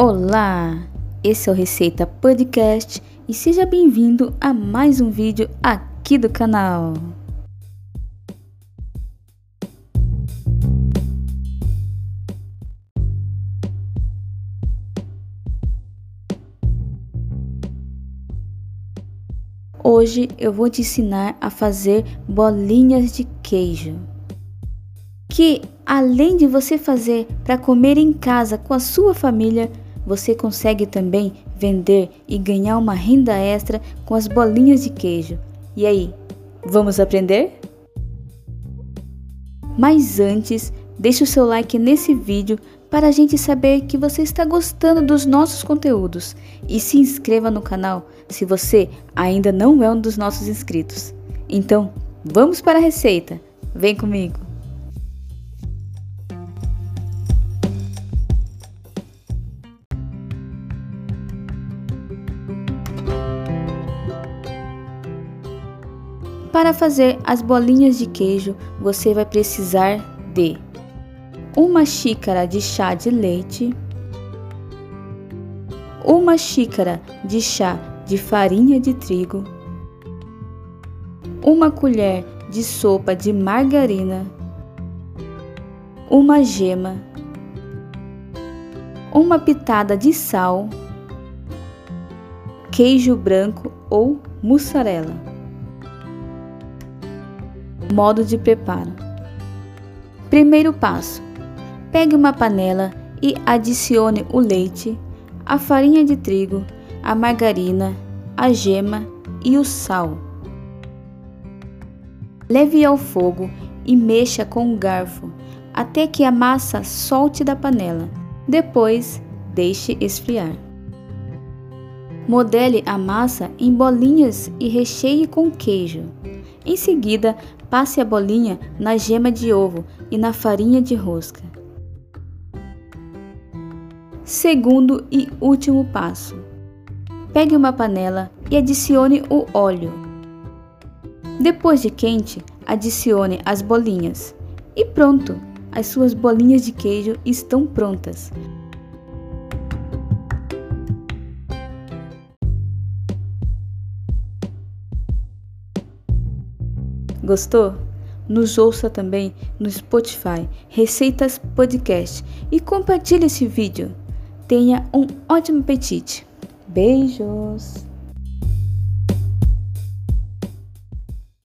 Olá! Esse é o Receita Podcast e seja bem-vindo a mais um vídeo aqui do canal. Hoje eu vou te ensinar a fazer bolinhas de queijo. Que além de você fazer para comer em casa com a sua família, você consegue também vender e ganhar uma renda extra com as bolinhas de queijo. E aí, vamos aprender? Mas antes, deixe o seu like nesse vídeo para a gente saber que você está gostando dos nossos conteúdos e se inscreva no canal se você ainda não é um dos nossos inscritos. Então, vamos para a receita. Vem comigo. Para fazer as bolinhas de queijo, você vai precisar de uma xícara de chá de leite, uma xícara de chá de farinha de trigo, uma colher de sopa de margarina, uma gema, uma pitada de sal, queijo branco ou mussarela. Modo de preparo: Primeiro passo: pegue uma panela e adicione o leite, a farinha de trigo, a margarina, a gema e o sal. Leve ao fogo e mexa com um garfo até que a massa solte da panela. Depois, deixe esfriar. Modele a massa em bolinhas e recheie com queijo. Em seguida, passe a bolinha na gema de ovo e na farinha de rosca. Segundo e último passo: pegue uma panela e adicione o óleo. Depois de quente, adicione as bolinhas. E pronto! As suas bolinhas de queijo estão prontas. Gostou? Nos ouça também no Spotify, Receitas Podcast e compartilhe esse vídeo. Tenha um ótimo apetite. Beijos!